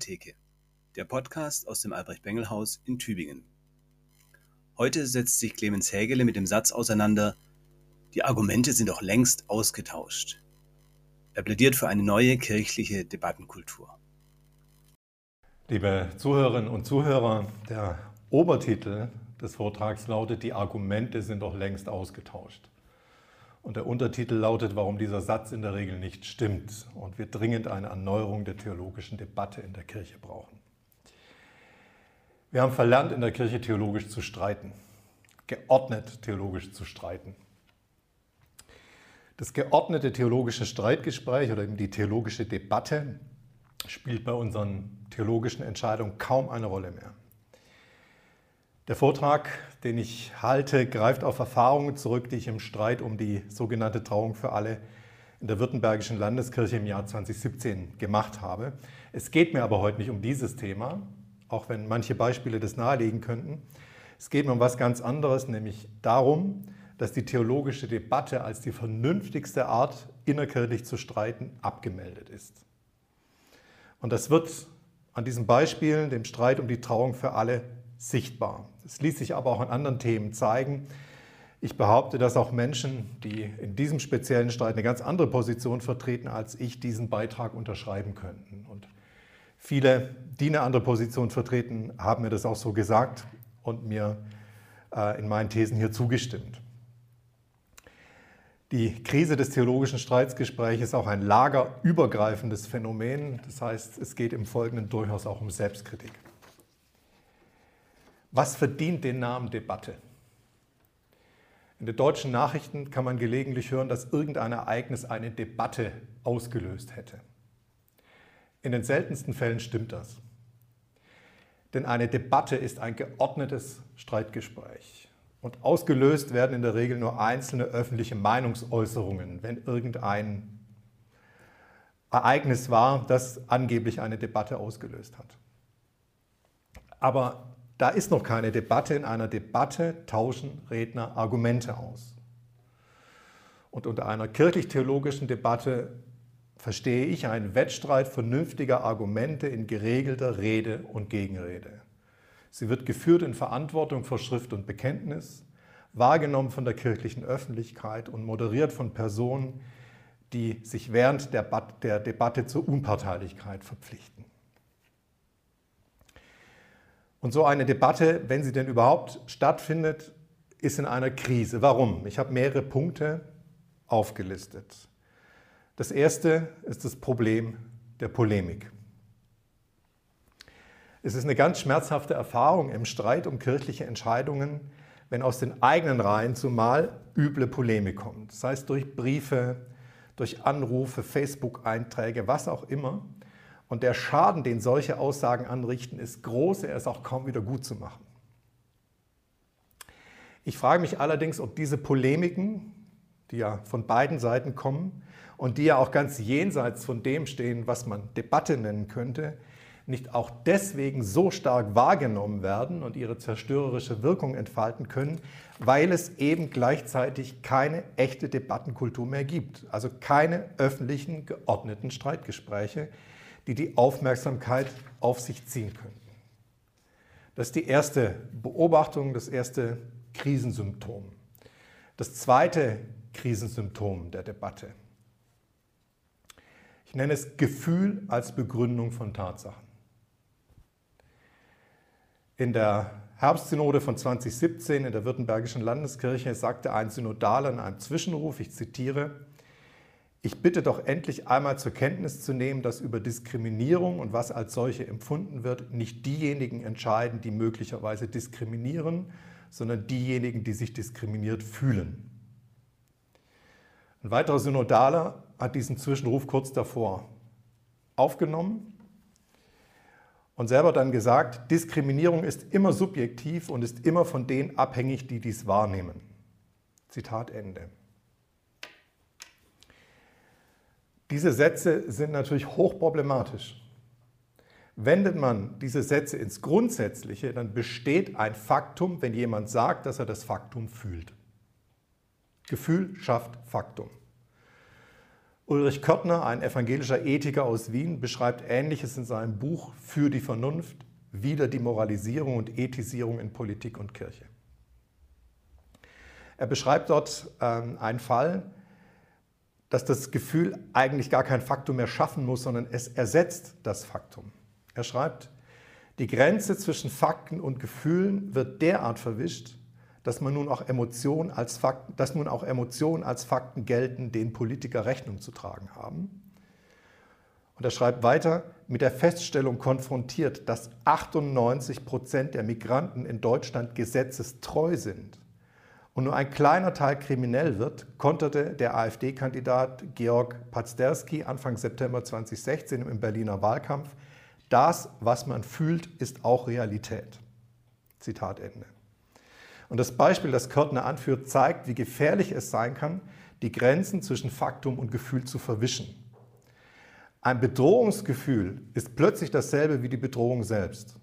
Theke, der Podcast aus dem Albrecht-Bengel-Haus in Tübingen. Heute setzt sich Clemens Hägele mit dem Satz auseinander, die Argumente sind doch längst ausgetauscht. Er plädiert für eine neue kirchliche Debattenkultur. Liebe Zuhörerinnen und Zuhörer, der Obertitel des Vortrags lautet, die Argumente sind doch längst ausgetauscht. Und der Untertitel lautet, warum dieser Satz in der Regel nicht stimmt und wir dringend eine Erneuerung der theologischen Debatte in der Kirche brauchen. Wir haben verlernt, in der Kirche theologisch zu streiten, geordnet theologisch zu streiten. Das geordnete theologische Streitgespräch oder eben die theologische Debatte spielt bei unseren theologischen Entscheidungen kaum eine Rolle mehr. Der Vortrag, den ich halte, greift auf Erfahrungen zurück, die ich im Streit um die sogenannte Trauung für alle in der Württembergischen Landeskirche im Jahr 2017 gemacht habe. Es geht mir aber heute nicht um dieses Thema, auch wenn manche Beispiele das nahelegen könnten. Es geht mir um was ganz anderes, nämlich darum, dass die theologische Debatte als die vernünftigste Art, innerkirchlich zu streiten, abgemeldet ist. Und das wird an diesen Beispielen, dem Streit um die Trauung für alle, sichtbar. Es ließ sich aber auch an anderen Themen zeigen. Ich behaupte, dass auch Menschen, die in diesem speziellen Streit eine ganz andere Position vertreten, als ich diesen Beitrag unterschreiben könnten. Und viele, die eine andere Position vertreten, haben mir das auch so gesagt und mir äh, in meinen Thesen hier zugestimmt. Die Krise des theologischen Streitsgesprächs ist auch ein lagerübergreifendes Phänomen. Das heißt, es geht im Folgenden durchaus auch um Selbstkritik. Was verdient den Namen Debatte? In den deutschen Nachrichten kann man gelegentlich hören, dass irgendein Ereignis eine Debatte ausgelöst hätte. In den seltensten Fällen stimmt das. Denn eine Debatte ist ein geordnetes Streitgespräch. Und ausgelöst werden in der Regel nur einzelne öffentliche Meinungsäußerungen, wenn irgendein Ereignis war, das angeblich eine Debatte ausgelöst hat. Aber da ist noch keine Debatte. In einer Debatte tauschen Redner Argumente aus. Und unter einer kirchlich-theologischen Debatte verstehe ich einen Wettstreit vernünftiger Argumente in geregelter Rede und Gegenrede. Sie wird geführt in Verantwortung vor Schrift und Bekenntnis, wahrgenommen von der kirchlichen Öffentlichkeit und moderiert von Personen, die sich während der, Debatte zur Unparteilichkeit verpflichten. Und so eine Debatte, wenn sie denn überhaupt stattfindet, ist in einer Krise. Warum? Ich habe mehrere Punkte aufgelistet. Das erste ist das Problem der Polemik. Es ist eine ganz schmerzhafte Erfahrung im Streit um kirchliche Entscheidungen, wenn aus den eigenen Reihen zumal üble Polemik kommt. Sei es durch Briefe, durch Anrufe, Facebook-Einträge, was auch immer. Und der Schaden, den solche Aussagen anrichten, ist groß, er ist auch kaum wieder gut zu machen. Ich frage mich allerdings, ob diese Polemiken, die ja von beiden Seiten kommen und die ja auch ganz jenseits von dem stehen, was man Debatte nennen könnte, nicht auch deswegen so stark wahrgenommen werden und ihre zerstörerische Wirkung entfalten können, weil es eben gleichzeitig keine echte Debattenkultur mehr gibt. Also keine öffentlichen, geordneten Streitgespräche, die die Aufmerksamkeit auf sich ziehen könnten. Das ist die erste Beobachtung, das erste Krisensymptom. Das zweite Krisensymptom der Debatte. Ich nenne es Gefühl als Begründung von Tatsachen. In der Herbstsynode von 2017 in der Württembergischen Landeskirche sagte ein Synodaler in einem Zwischenruf, ich zitiere, ich bitte doch endlich einmal zur Kenntnis zu nehmen, dass über Diskriminierung und was als solche empfunden wird, nicht diejenigen entscheiden, die möglicherweise diskriminieren, sondern diejenigen, die sich diskriminiert fühlen. Ein weiterer Synodaler hat diesen Zwischenruf kurz davor aufgenommen und selber dann gesagt, Diskriminierung ist immer subjektiv und ist immer von denen abhängig, die dies wahrnehmen. Zitat Ende. Diese Sätze sind natürlich hochproblematisch. Wendet man diese Sätze ins Grundsätzliche, dann besteht ein Faktum, wenn jemand sagt, dass er das Faktum fühlt. Gefühl schafft Faktum. Ulrich Körtner, ein evangelischer Ethiker aus Wien, beschreibt Ähnliches in seinem Buch Für die Vernunft, wieder die Moralisierung und Ethisierung in Politik und Kirche. Er beschreibt dort ähm, einen Fall, dass das Gefühl eigentlich gar kein Faktum mehr schaffen muss, sondern es ersetzt das Faktum. Er schreibt, die Grenze zwischen Fakten und Gefühlen wird derart verwischt, dass, man nun auch Emotionen als Fakten, dass nun auch Emotionen als Fakten gelten, denen Politiker Rechnung zu tragen haben. Und er schreibt weiter, mit der Feststellung konfrontiert, dass 98 Prozent der Migranten in Deutschland gesetzestreu sind und nur ein kleiner Teil kriminell wird, konterte der AfD-Kandidat Georg Pazderski Anfang September 2016 im Berliner Wahlkampf, das, was man fühlt, ist auch Realität. Zitat Ende. Und das Beispiel, das Körtner anführt, zeigt, wie gefährlich es sein kann, die Grenzen zwischen Faktum und Gefühl zu verwischen. Ein Bedrohungsgefühl ist plötzlich dasselbe wie die Bedrohung selbst.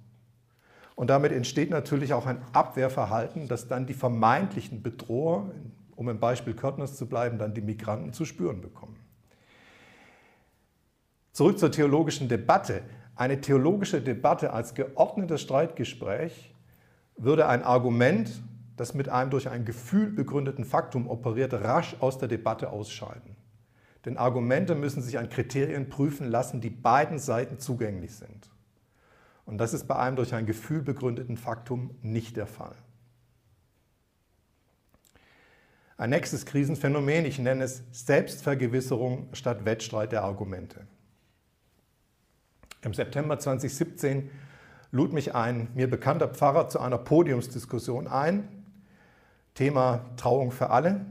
Und damit entsteht natürlich auch ein Abwehrverhalten, das dann die vermeintlichen Bedroher, um im Beispiel Körtners zu bleiben, dann die Migranten zu spüren bekommen. Zurück zur theologischen Debatte. Eine theologische Debatte als geordnetes Streitgespräch würde ein Argument, das mit einem durch ein Gefühl begründeten Faktum operiert, rasch aus der Debatte ausscheiden. Denn Argumente müssen sich an Kriterien prüfen lassen, die beiden Seiten zugänglich sind. Und das ist bei einem durch ein Gefühl begründeten Faktum nicht der Fall. Ein nächstes Krisenphänomen, ich nenne es Selbstvergewisserung statt Wettstreit der Argumente. Im September 2017 lud mich ein mir bekannter Pfarrer zu einer Podiumsdiskussion ein, Thema Trauung für alle.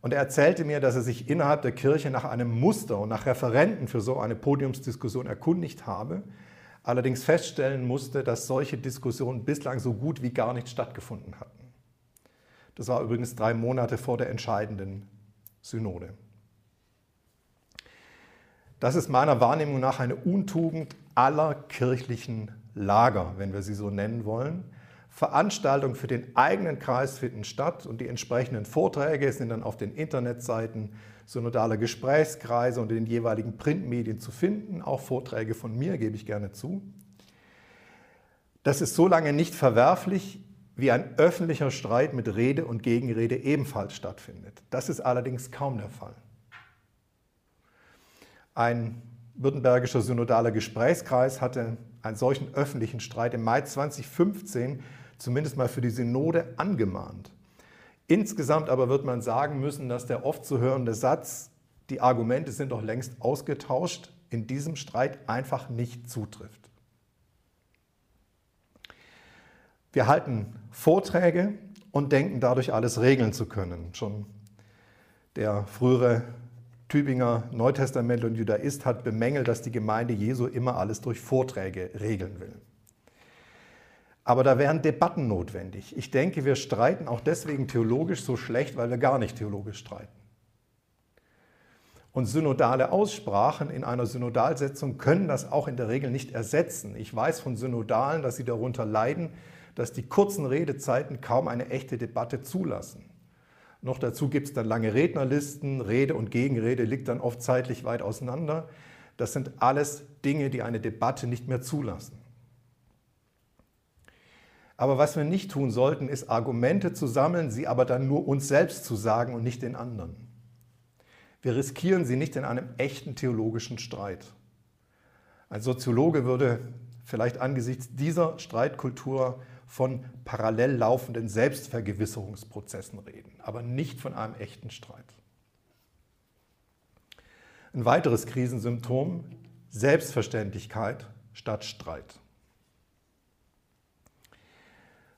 Und er erzählte mir, dass er sich innerhalb der Kirche nach einem Muster und nach Referenten für so eine Podiumsdiskussion erkundigt habe, allerdings feststellen musste, dass solche Diskussionen bislang so gut wie gar nicht stattgefunden hatten. Das war übrigens drei Monate vor der entscheidenden Synode. Das ist meiner Wahrnehmung nach eine Untugend aller kirchlichen Lager, wenn wir sie so nennen wollen. Veranstaltungen für den eigenen Kreis finden statt und die entsprechenden Vorträge sind dann auf den Internetseiten synodaler Gesprächskreise und in den jeweiligen Printmedien zu finden. Auch Vorträge von mir gebe ich gerne zu. Das ist so lange nicht verwerflich, wie ein öffentlicher Streit mit Rede und Gegenrede ebenfalls stattfindet. Das ist allerdings kaum der Fall. Ein württembergischer synodaler Gesprächskreis hatte einen solchen öffentlichen Streit im Mai 2015 zumindest mal für die Synode angemahnt. Insgesamt aber wird man sagen müssen, dass der oft zu hörende Satz, die Argumente sind doch längst ausgetauscht, in diesem Streit einfach nicht zutrifft. Wir halten Vorträge und denken dadurch alles regeln zu können. Schon der frühere Tübinger Neutestamentler und Judaist hat bemängelt, dass die Gemeinde Jesu immer alles durch Vorträge regeln will. Aber da wären Debatten notwendig. Ich denke, wir streiten auch deswegen theologisch so schlecht, weil wir gar nicht theologisch streiten. Und synodale Aussprachen in einer Synodalsetzung können das auch in der Regel nicht ersetzen. Ich weiß von Synodalen, dass sie darunter leiden, dass die kurzen Redezeiten kaum eine echte Debatte zulassen. Noch dazu gibt es dann lange Rednerlisten, Rede und Gegenrede liegt dann oft zeitlich weit auseinander. Das sind alles Dinge, die eine Debatte nicht mehr zulassen. Aber was wir nicht tun sollten, ist Argumente zu sammeln, sie aber dann nur uns selbst zu sagen und nicht den anderen. Wir riskieren sie nicht in einem echten theologischen Streit. Ein Soziologe würde vielleicht angesichts dieser Streitkultur von parallel laufenden Selbstvergewisserungsprozessen reden, aber nicht von einem echten Streit. Ein weiteres Krisensymptom, Selbstverständlichkeit statt Streit.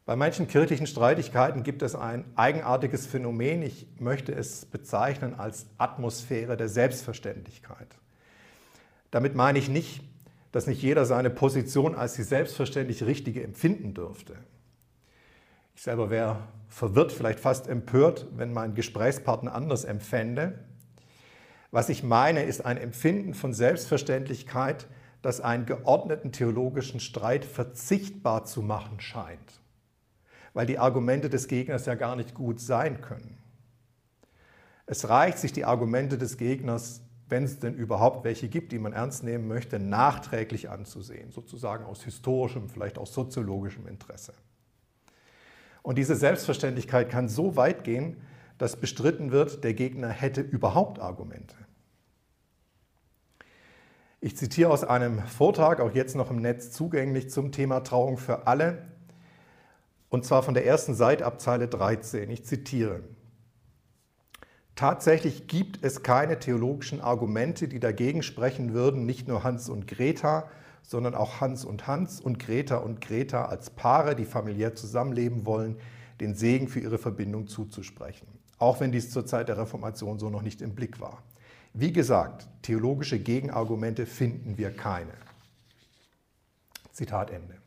Bei manchen kirchlichen Streitigkeiten gibt es ein eigenartiges Phänomen, ich möchte es bezeichnen als Atmosphäre der Selbstverständlichkeit. Damit meine ich nicht, dass nicht jeder seine Position als die selbstverständlich richtige empfinden dürfte. Ich selber wäre verwirrt, vielleicht fast empört, wenn mein Gesprächspartner anders empfände. Was ich meine, ist ein Empfinden von Selbstverständlichkeit, das einen geordneten theologischen Streit verzichtbar zu machen scheint weil die Argumente des Gegners ja gar nicht gut sein können. Es reicht, sich die Argumente des Gegners wenn es denn überhaupt welche gibt, die man ernst nehmen möchte, nachträglich anzusehen, sozusagen aus historischem, vielleicht aus soziologischem Interesse. Und diese Selbstverständlichkeit kann so weit gehen, dass bestritten wird, der Gegner hätte überhaupt Argumente. Ich zitiere aus einem Vortrag, auch jetzt noch im Netz zugänglich, zum Thema Trauung für alle, und zwar von der ersten Seite ab Zeile 13. Ich zitiere. Tatsächlich gibt es keine theologischen Argumente, die dagegen sprechen würden, nicht nur Hans und Greta, sondern auch Hans und Hans und Greta und Greta als Paare, die familiär zusammenleben wollen, den Segen für ihre Verbindung zuzusprechen. Auch wenn dies zur Zeit der Reformation so noch nicht im Blick war. Wie gesagt, theologische Gegenargumente finden wir keine. Zitat Ende.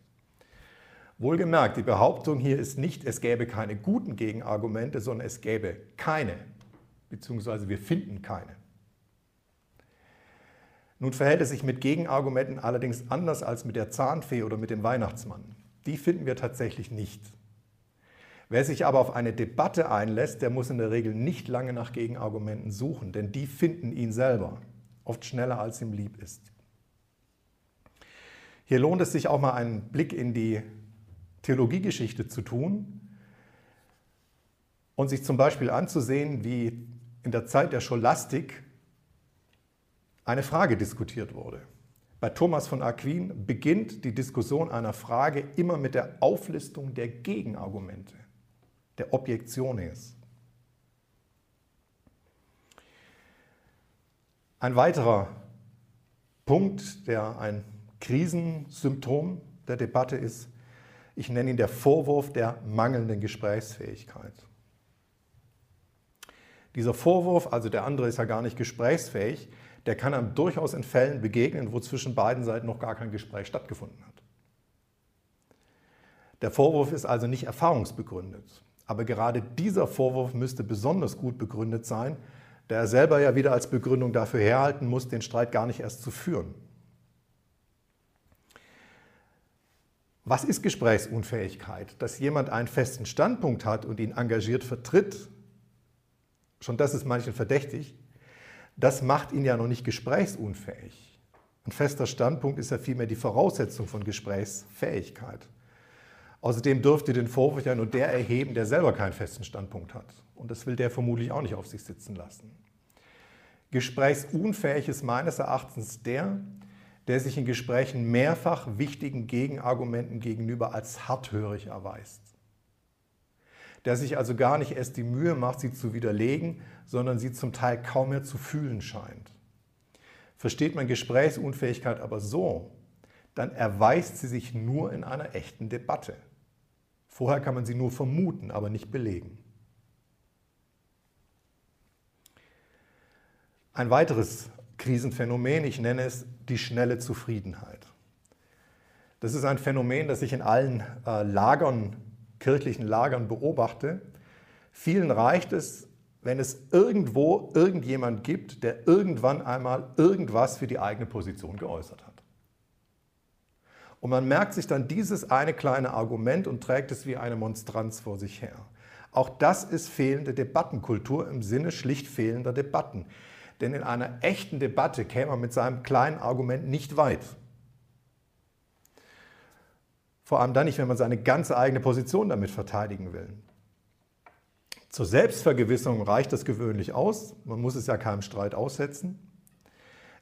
Wohlgemerkt, die Behauptung hier ist nicht, es gäbe keine guten Gegenargumente, sondern es gäbe keine beziehungsweise wir finden keine. Nun verhält es sich mit Gegenargumenten allerdings anders als mit der Zahnfee oder mit dem Weihnachtsmann. Die finden wir tatsächlich nicht. Wer sich aber auf eine Debatte einlässt, der muss in der Regel nicht lange nach Gegenargumenten suchen, denn die finden ihn selber, oft schneller als ihm lieb ist. Hier lohnt es sich auch mal einen Blick in die Theologiegeschichte zu tun und sich zum Beispiel anzusehen, wie in der Zeit der Scholastik eine Frage diskutiert wurde. Bei Thomas von Aquin beginnt die Diskussion einer Frage immer mit der Auflistung der Gegenargumente, der Objektiones. Ein weiterer Punkt, der ein Krisensymptom der Debatte ist, ich nenne ihn der Vorwurf der mangelnden Gesprächsfähigkeit. Dieser Vorwurf, also der andere ist ja gar nicht gesprächsfähig, der kann einem durchaus in Fällen begegnen, wo zwischen beiden Seiten noch gar kein Gespräch stattgefunden hat. Der Vorwurf ist also nicht erfahrungsbegründet. Aber gerade dieser Vorwurf müsste besonders gut begründet sein, da er selber ja wieder als Begründung dafür herhalten muss, den Streit gar nicht erst zu führen. Was ist Gesprächsunfähigkeit? Dass jemand einen festen Standpunkt hat und ihn engagiert vertritt, schon das ist manchen verdächtig, das macht ihn ja noch nicht gesprächsunfähig. Ein fester Standpunkt ist ja vielmehr die Voraussetzung von Gesprächsfähigkeit. Außerdem dürfte den Vorwurf ja nur der erheben, der selber keinen festen Standpunkt hat. Und das will der vermutlich auch nicht auf sich sitzen lassen. Gesprächsunfähig ist meines Erachtens der, der sich in Gesprächen mehrfach wichtigen Gegenargumenten gegenüber als harthörig erweist der sich also gar nicht erst die Mühe macht, sie zu widerlegen, sondern sie zum Teil kaum mehr zu fühlen scheint. Versteht man Gesprächsunfähigkeit aber so, dann erweist sie sich nur in einer echten Debatte. Vorher kann man sie nur vermuten, aber nicht belegen. Ein weiteres Krisenphänomen, ich nenne es die schnelle Zufriedenheit. Das ist ein Phänomen, das sich in allen äh, Lagern kirchlichen Lagern beobachte, vielen reicht es, wenn es irgendwo irgendjemand gibt, der irgendwann einmal irgendwas für die eigene Position geäußert hat. Und man merkt sich dann dieses eine kleine Argument und trägt es wie eine Monstranz vor sich her. Auch das ist fehlende Debattenkultur im Sinne schlicht fehlender Debatten. Denn in einer echten Debatte käme man mit seinem kleinen Argument nicht weit. Vor allem dann nicht, wenn man seine ganze eigene Position damit verteidigen will. Zur Selbstvergewisserung reicht das gewöhnlich aus. Man muss es ja keinem Streit aussetzen.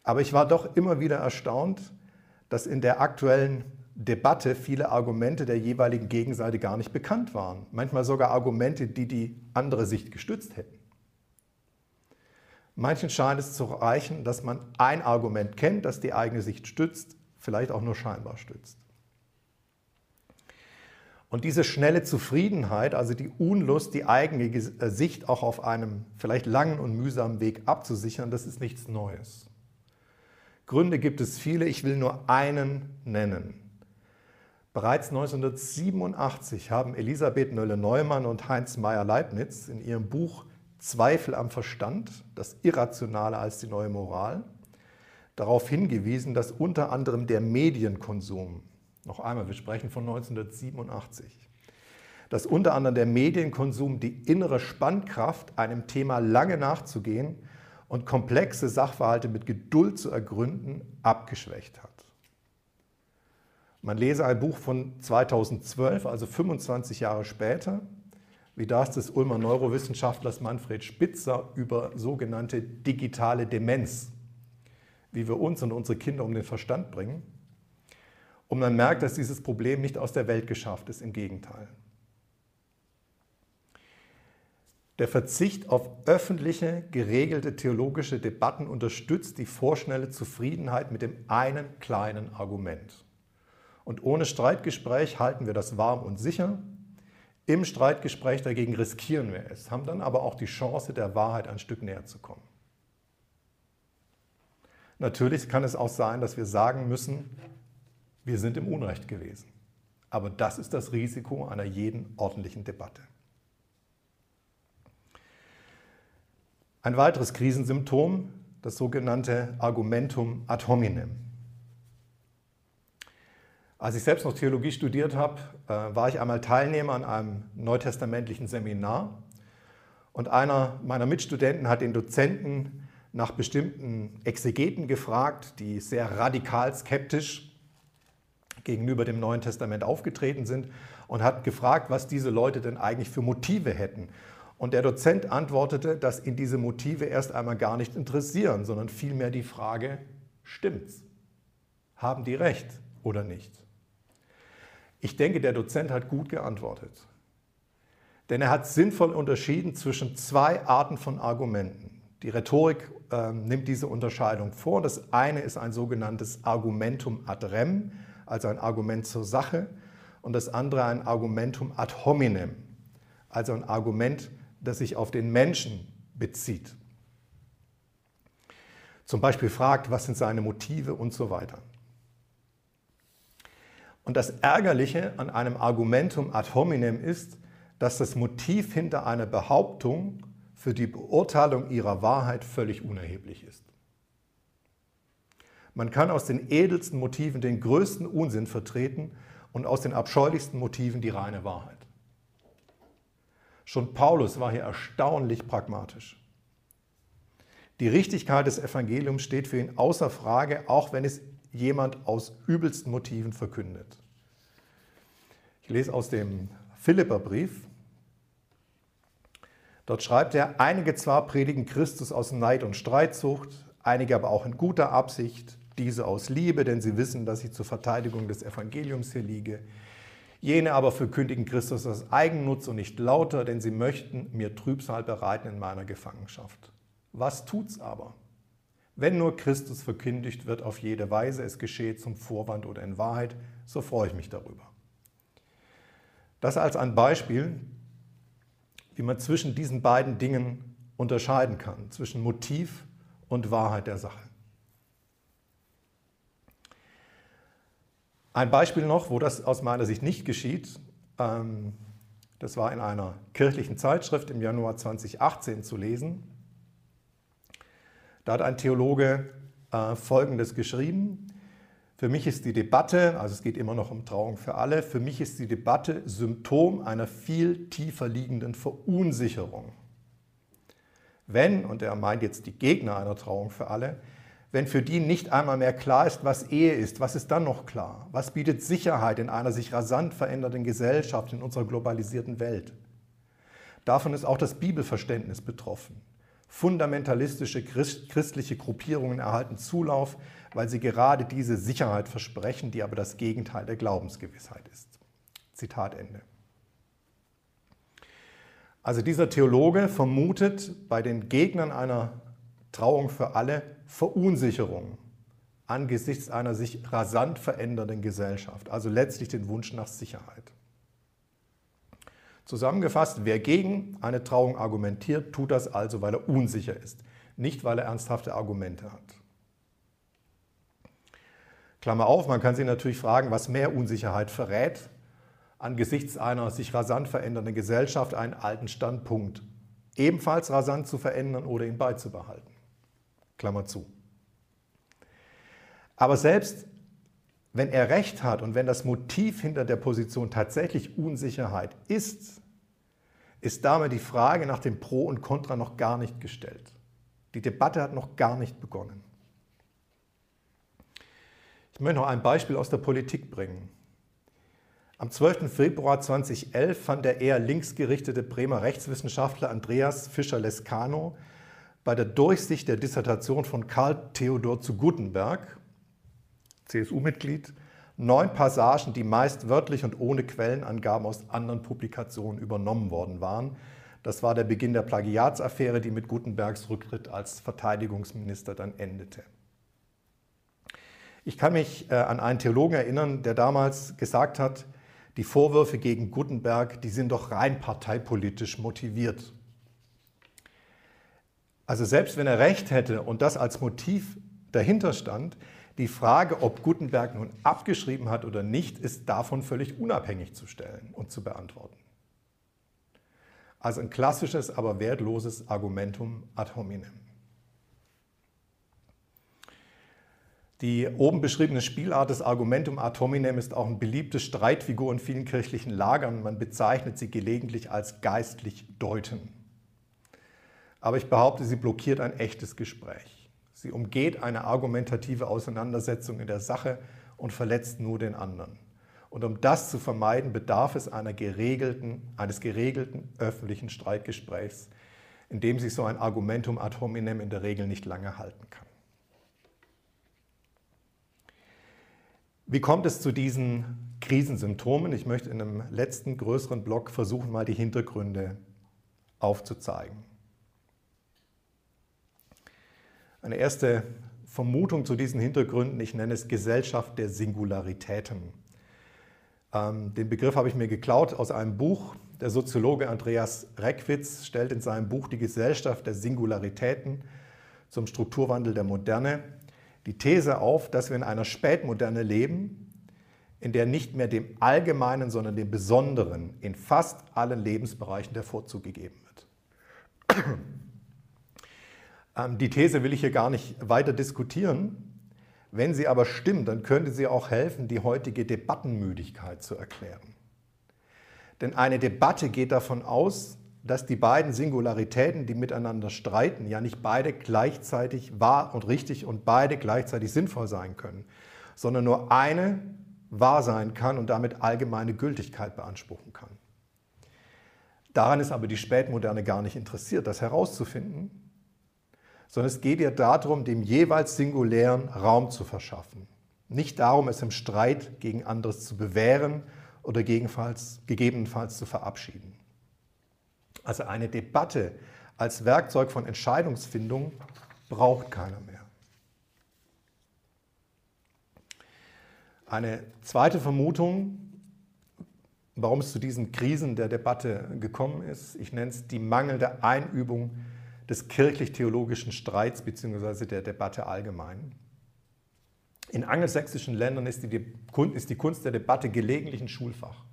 Aber ich war doch immer wieder erstaunt, dass in der aktuellen Debatte viele Argumente der jeweiligen Gegenseite gar nicht bekannt waren. Manchmal sogar Argumente, die die andere Sicht gestützt hätten. Manchen scheint es zu reichen, dass man ein Argument kennt, das die eigene Sicht stützt, vielleicht auch nur scheinbar stützt. Und diese schnelle Zufriedenheit, also die Unlust, die eigene äh, Sicht auch auf einem vielleicht langen und mühsamen Weg abzusichern, das ist nichts Neues. Gründe gibt es viele, ich will nur einen nennen. Bereits 1987 haben Elisabeth Nölle-Neumann und Heinz Meyer-Leibniz in ihrem Buch Zweifel am Verstand, das Irrationale als die neue Moral, darauf hingewiesen, dass unter anderem der Medienkonsum noch einmal, wir sprechen von 1987. Dass unter anderem der Medienkonsum die innere Spannkraft, einem Thema lange nachzugehen und komplexe Sachverhalte mit Geduld zu ergründen, abgeschwächt hat. Man lese ein Buch von 2012, also 25 Jahre später, wie das des Ulmer Neurowissenschaftlers Manfred Spitzer über sogenannte digitale Demenz, wie wir uns und unsere Kinder um den Verstand bringen. Und man merkt, dass dieses Problem nicht aus der Welt geschafft ist, im Gegenteil. Der Verzicht auf öffentliche, geregelte theologische Debatten unterstützt die vorschnelle Zufriedenheit mit dem einen kleinen Argument. Und ohne Streitgespräch halten wir das warm und sicher. Im Streitgespräch dagegen riskieren wir es, haben dann aber auch die Chance, der Wahrheit ein Stück näher zu kommen. Natürlich kann es auch sein, dass wir sagen müssen, wir sind im Unrecht gewesen. Aber das ist das Risiko einer jeden ordentlichen Debatte. Ein weiteres Krisensymptom, das sogenannte Argumentum ad hominem. Als ich selbst noch Theologie studiert habe, äh, war ich einmal Teilnehmer an einem neutestamentlichen Seminar und einer meiner Mitstudenten hat den Dozenten nach bestimmten Exegeten gefragt, die sehr radikal skeptisch gegenüber dem Neuen Testament aufgetreten sind und hat gefragt, was diese Leute denn eigentlich für Motive hätten. Und der Dozent antwortete, dass ihn diese Motive erst einmal gar nicht interessieren, sondern vielmehr die Frage, stimmt's? Haben die recht oder nicht? Ich denke, der Dozent hat gut geantwortet. Denn er hat sinnvoll unterschieden zwischen zwei Arten von Argumenten. Die Rhetorik äh, nimmt diese Unterscheidung vor. Das eine ist ein sogenanntes Argumentum ad rem, also ein Argument zur Sache, und das andere ein Argumentum ad hominem, also ein Argument das sich auf den Menschen bezieht. Zum Beispiel fragt, was sind seine Motive und so weiter. Und das Ärgerliche an einem Argumentum ad hominem ist, dass das Motiv hinter einer Behauptung für die Beurteilung ihrer Wahrheit völlig unerheblich ist. Man kann aus den edelsten Motiven den größten Unsinn vertreten und aus den abscheulichsten Motiven die reine Wahrheit. Schon Paulus war hier erstaunlich pragmatisch. Die Richtigkeit des Evangeliums steht für ihn außer Frage, auch wenn es jemand aus übelsten Motiven verkündet. Ich lese aus dem Philipperbrief. Dort schreibt er, einige zwar predigen Christus aus Neid und Streitsucht, einige aber auch in guter Absicht, diese aus Liebe, denn sie wissen, dass ich zur Verteidigung des Evangeliums hier liege. Jene aber verkündigen Christus aus Eigennutz und nicht lauter, denn sie möchten mir Trübsal bereiten in meiner Gefangenschaft. Was tut's aber? Wenn nur Christus verkündigt wird auf jede Weise, es geschehe zum Vorwand oder in Wahrheit, so freue ich mich darüber. Das als ein Beispiel, wie man zwischen diesen beiden Dingen unterscheiden kann, zwischen Motiv und Wahrheit der Sache. Ein Beispiel noch, wo das aus meiner Sicht nicht geschieht, ähm, das war in einer kirchlichen Zeitschrift im Januar 2018 zu lesen. Da hat ein Theologe äh, Folgendes geschrieben. Für mich ist die Debatte, also es geht immer noch um Trauung für alle, für mich ist die Debatte Symptom einer viel tiefer liegenden Verunsicherung. Wenn, und er meint jetzt die Gegner einer Trauung für alle, wenn für die nicht einmal mehr klar ist, was Ehe ist, was ist dann noch klar? Was bietet Sicherheit in einer sich rasant verändernden Gesellschaft, in unserer globalisierten Welt? Davon ist auch das Bibelverständnis betroffen. Fundamentalistische christliche Gruppierungen erhalten Zulauf, weil sie gerade diese Sicherheit versprechen, die aber das Gegenteil der Glaubensgewissheit ist. Zitat Ende. Also dieser Theologe vermutet bei den Gegnern einer Trauung für alle Verunsicherung angesichts einer sich rasant verändernden Gesellschaft, also letztlich den Wunsch nach Sicherheit. Zusammengefasst, wer gegen eine Trauung argumentiert, tut das also, weil er unsicher ist, nicht weil er ernsthafte Argumente hat. Klammer auf, man kann sich natürlich fragen, was mehr Unsicherheit verrät, angesichts einer sich rasant verändernden Gesellschaft einen alten Standpunkt ebenfalls rasant zu verändern oder ihn beizubehalten. Klammer zu. Aber selbst wenn er recht hat und wenn das Motiv hinter der Position tatsächlich Unsicherheit ist, ist damit die Frage nach dem Pro und Contra noch gar nicht gestellt. Die Debatte hat noch gar nicht begonnen. Ich möchte noch ein Beispiel aus der Politik bringen. Am 12. Februar 2011 fand der eher linksgerichtete Bremer Rechtswissenschaftler Andreas Fischer-Lescano bei der Durchsicht der Dissertation von Karl Theodor zu Gutenberg, CSU-Mitglied, neun Passagen, die meist wörtlich und ohne Quellenangaben aus anderen Publikationen übernommen worden waren. Das war der Beginn der Plagiatsaffäre, die mit Gutenbergs Rücktritt als Verteidigungsminister dann endete. Ich kann mich äh, an einen Theologen erinnern, der damals gesagt hat, die Vorwürfe gegen Gutenberg, die sind doch rein parteipolitisch motiviert. Also selbst wenn er recht hätte und das als Motiv dahinter stand, die Frage, ob Gutenberg nun abgeschrieben hat oder nicht, ist davon völlig unabhängig zu stellen und zu beantworten. Also ein klassisches, aber wertloses Argumentum ad hominem. Die oben beschriebene Spielart des Argumentum ad hominem ist auch ein beliebtes Streitfigur in vielen kirchlichen Lagern. Man bezeichnet sie gelegentlich als geistlich deuten. Aber ich behaupte, sie blockiert ein echtes Gespräch. Sie umgeht eine argumentative Auseinandersetzung in der Sache und verletzt nur den anderen. Und um das zu vermeiden, bedarf es geregelten, eines geregelten öffentlichen Streitgesprächs, in dem sich so ein Argumentum ad hominem in der Regel nicht lange halten kann. Wie kommt es zu diesen Krisensymptomen? Ich möchte in einem letzten größeren Block versuchen, mal die Hintergründe aufzuzeigen. Eine erste Vermutung zu diesen Hintergründen, ich nenne es Gesellschaft der Singularitäten. Ähm, den Begriff habe ich mir geklaut aus einem Buch. Der Soziologe Andreas Reckwitz stellt in seinem Buch Die Gesellschaft der Singularitäten zum Strukturwandel der Moderne die These auf, dass wir in einer Spätmoderne leben, in der nicht mehr dem Allgemeinen, sondern dem Besonderen in fast allen Lebensbereichen der Vorzug gegeben wird. Ähm, die These will ich hier gar nicht weiter diskutieren. Wenn sie aber stimmt, dann könnte sie auch helfen, die heutige Debattenmüdigkeit zu erklären. Denn eine Debatte geht davon aus, dass die beiden Singularitäten, die miteinander streiten, ja nicht beide gleichzeitig wahr und richtig und beide gleichzeitig sinnvoll sein können, sondern nur eine wahr sein kann und damit allgemeine Gültigkeit beanspruchen kann. Daran ist aber die Spätmoderne gar nicht interessiert, das herauszufinden, sondern es geht ihr darum, dem jeweils Singulären Raum zu verschaffen. Nicht darum, es im Streit gegen anderes zu bewähren oder gegebenenfalls zu verabschieden. Also eine Debatte als Werkzeug von Entscheidungsfindung braucht keiner mehr. Eine zweite Vermutung, warum es zu diesen Krisen der Debatte gekommen ist, ich nenne es die mangelnde Einübung des kirchlich-theologischen Streits bzw. der Debatte allgemein. In angelsächsischen Ländern ist die, ist die Kunst der Debatte gelegentlich ein Schulfach.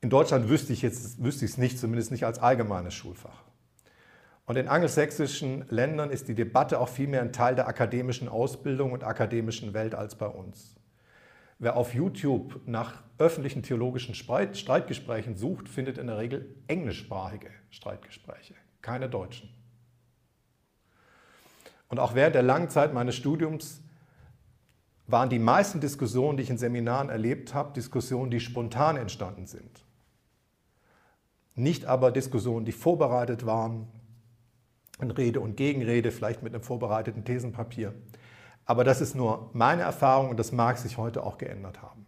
In Deutschland wüsste ich, es nicht, zumindest nicht als allgemeines Schulfach. Und in angelsächsischen Ländern ist die Debatte auch viel mehr ein Teil der akademischen Ausbildung und akademischen Welt als bei uns. Wer auf YouTube nach öffentlichen theologischen Streitgesprächen sucht, findet in der Regel englischsprachige Streitgespräche, keine deutschen. Und auch während der langen Zeit meines Studiums waren die meisten Diskussionen, die ich in Seminaren erlebt habe, Diskussionen, die spontan entstanden sind nicht aber Diskussionen, die vorbereitet waren, in Rede und Gegenrede, vielleicht mit einem vorbereiteten Thesenpapier. Aber das ist nur meine Erfahrung und das mag sich heute auch geändert haben.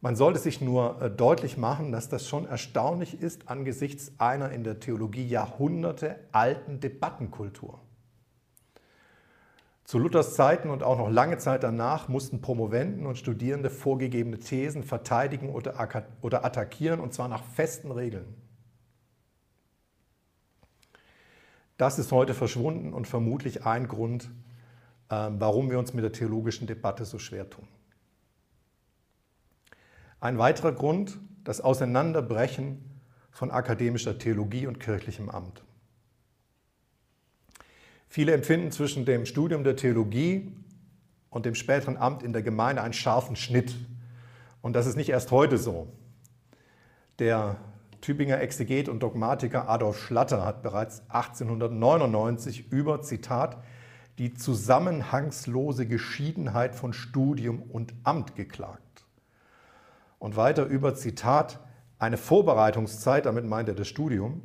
Man sollte sich nur äh, deutlich machen, dass das schon erstaunlich ist angesichts einer in der Theologie Jahrhunderte alten Debattenkultur. Zu Luthers Zeiten und auch noch lange Zeit danach mussten Promoventen und Studierende vorgegebene Thesen verteidigen oder attackieren, und zwar nach festen Regeln. Das ist heute verschwunden und vermutlich ein Grund, warum wir uns mit der theologischen Debatte so schwer tun. Ein weiterer Grund, das Auseinanderbrechen von akademischer Theologie und kirchlichem Amt. Viele empfinden zwischen dem Studium der Theologie und dem späteren Amt in der Gemeinde einen scharfen Schnitt. Und das ist nicht erst heute so. Der Tübinger Exeget und Dogmatiker Adolf Schlatter hat bereits 1899 über, Zitat, die zusammenhangslose Geschiedenheit von Studium und Amt geklagt. Und weiter über, Zitat, eine Vorbereitungszeit, damit meint er das Studium,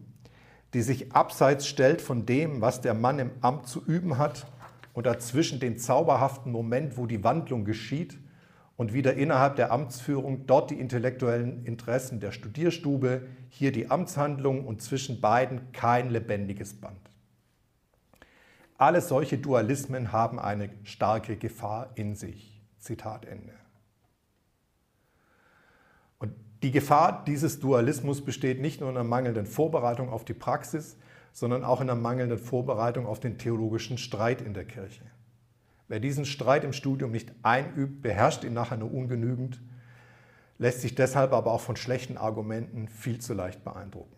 die sich abseits stellt von dem, was der Mann im Amt zu üben hat und dazwischen den zauberhaften Moment, wo die Wandlung geschieht und wieder innerhalb der Amtsführung dort die intellektuellen Interessen der Studierstube, hier die Amtshandlung und zwischen beiden kein lebendiges Band. Alle solche Dualismen haben eine starke Gefahr in sich. Zitat Ende. Und die Gefahr dieses Dualismus besteht nicht nur in der mangelnden Vorbereitung auf die Praxis, sondern auch in der mangelnden Vorbereitung auf den theologischen Streit in der Kirche. Wer diesen Streit im Studium nicht einübt, beherrscht ihn nachher nur ungenügend, lässt sich deshalb aber auch von schlechten Argumenten viel zu leicht beeindrucken.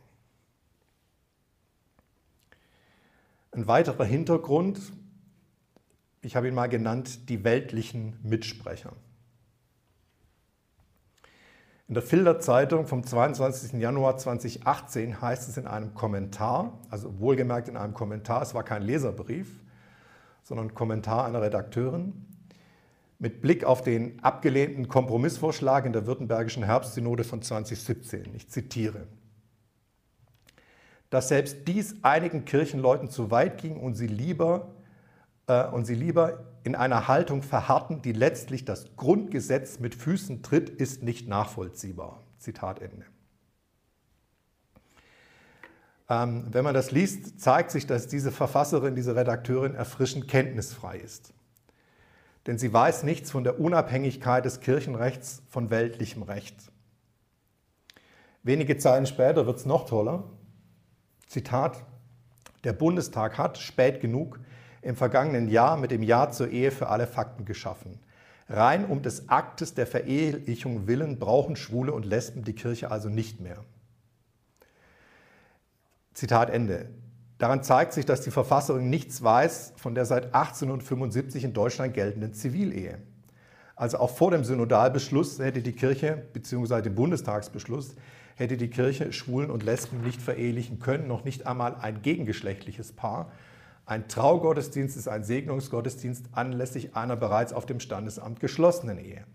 Ein weiterer Hintergrund, ich habe ihn mal genannt, die weltlichen Mitsprecher. In der Filder Zeitung vom 22. Januar 2018 heißt es in einem Kommentar, also wohlgemerkt in einem Kommentar, es war kein Leserbrief, sondern Kommentar einer Redakteurin, mit Blick auf den abgelehnten Kompromissvorschlag in der Württembergischen Herbstsynode von 2017. Ich zitiere. Dass selbst dies einigen Kirchenleuten zu weit ging und sie lieber, äh, und sie lieber in einer Haltung verharrten, die letztlich das Grundgesetz mit Füßen tritt, ist nicht nachvollziehbar. Zitat Ende. Ähm, wenn man das liest, zeigt sich, dass diese Verfasserin, diese Redakteurin erfrischend kenntnisfrei ist. Denn sie weiß nichts von der Unabhängigkeit des Kirchenrechts von weltlichem Recht. Wenige Zeilen später wird es noch toller. Zitat, der Bundestag hat, spät genug, im vergangenen Jahr mit dem Ja zur Ehe für alle Fakten geschaffen. Rein um des Aktes der Verehelichung willen brauchen Schwule und Lesben die Kirche also nicht mehr. Zitat Ende. Daran zeigt sich, dass die Verfasserin nichts weiß von der seit 1875 in Deutschland geltenden Zivilehe. Also auch vor dem Synodalbeschluss hätte die Kirche, beziehungsweise dem Bundestagsbeschluss, hätte die Kirche Schwulen und Lesben nicht verehelichen können, noch nicht einmal ein gegengeschlechtliches Paar. Ein Traugottesdienst ist ein Segnungsgottesdienst anlässlich einer bereits auf dem Standesamt geschlossenen Ehe.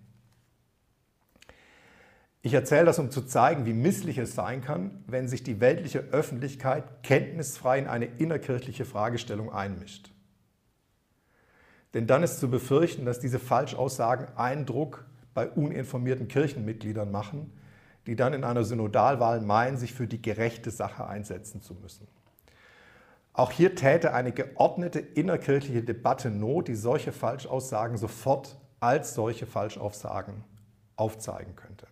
Ich erzähle das, um zu zeigen, wie misslich es sein kann, wenn sich die weltliche Öffentlichkeit kenntnisfrei in eine innerkirchliche Fragestellung einmischt. Denn dann ist zu befürchten, dass diese Falschaussagen Eindruck bei uninformierten Kirchenmitgliedern machen, die dann in einer Synodalwahl meinen, sich für die gerechte Sache einsetzen zu müssen. Auch hier täte eine geordnete innerkirchliche Debatte Not, die solche Falschaussagen sofort als solche Falschaussagen aufzeigen könnte.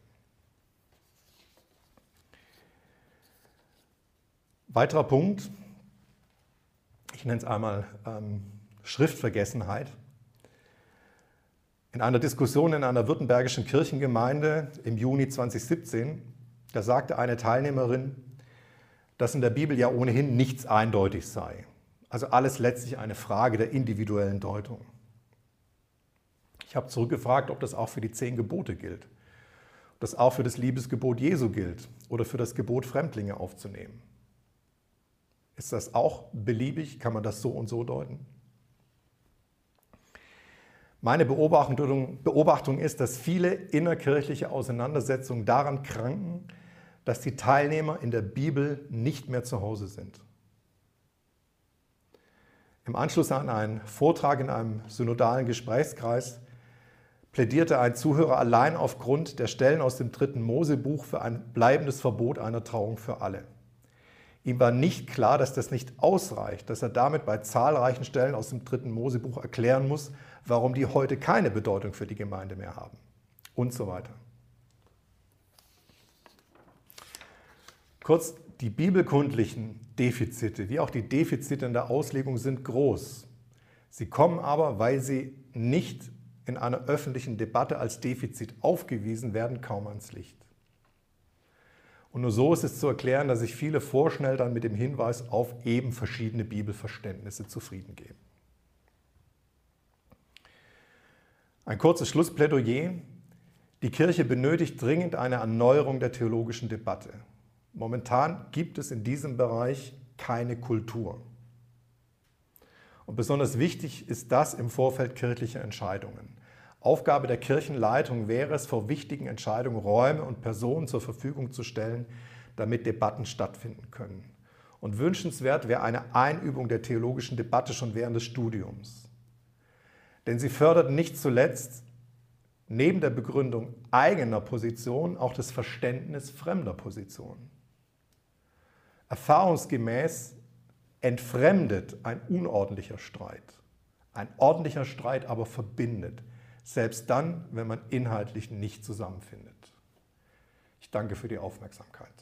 Weiterer Punkt, ich nenne es einmal ähm, Schriftvergessenheit. In einer Diskussion in einer württembergischen Kirchengemeinde im Juni 2017, da sagte eine Teilnehmerin, dass in der Bibel ja ohnehin nichts eindeutig sei. Also alles letztlich eine Frage der individuellen Deutung. Ich habe zurückgefragt, ob das auch für die zehn Gebote gilt, ob das auch für das Liebesgebot Jesu gilt oder für das Gebot, Fremdlinge aufzunehmen. Ist das auch beliebig? Kann man das so und so deuten? Meine Beobachtung, Beobachtung ist, dass viele innerkirchliche Auseinandersetzungen daran kranken, dass die Teilnehmer in der Bibel nicht mehr zu Hause sind. Im Anschluss an einen Vortrag in einem synodalen Gesprächskreis plädierte ein Zuhörer allein aufgrund der Stellen aus dem dritten Mosebuch für ein bleibendes Verbot einer Trauung für alle. Ihm war nicht klar, dass das nicht ausreicht, dass er damit bei zahlreichen Stellen aus dem dritten Mosebuch erklären muss, warum die heute keine Bedeutung für die Gemeinde mehr haben und so weiter. Kurz, die bibelkundlichen Defizite wie auch die Defizite in der Auslegung sind groß. Sie kommen aber, weil sie nicht in einer öffentlichen Debatte als Defizit aufgewiesen werden, kaum ans Licht. Und nur so ist es zu erklären, dass sich viele vorschnell dann mit dem Hinweis auf eben verschiedene Bibelverständnisse zufrieden geben. Ein kurzes Schlussplädoyer. Die Kirche benötigt dringend eine Erneuerung der theologischen Debatte. Momentan gibt es in diesem Bereich keine Kultur. Und besonders wichtig ist das im Vorfeld kirchlicher Entscheidungen. Aufgabe der Kirchenleitung wäre es, vor wichtigen Entscheidungen Räume und Personen zur Verfügung zu stellen, damit Debatten stattfinden können. Und wünschenswert wäre eine Einübung der theologischen Debatte schon während des Studiums. Denn sie fördert nicht zuletzt neben der Begründung eigener Position auch das Verständnis fremder Positionen. Erfahrungsgemäß entfremdet ein unordentlicher Streit. Ein ordentlicher Streit aber verbindet, selbst dann, wenn man inhaltlich nicht zusammenfindet. Ich danke für die Aufmerksamkeit.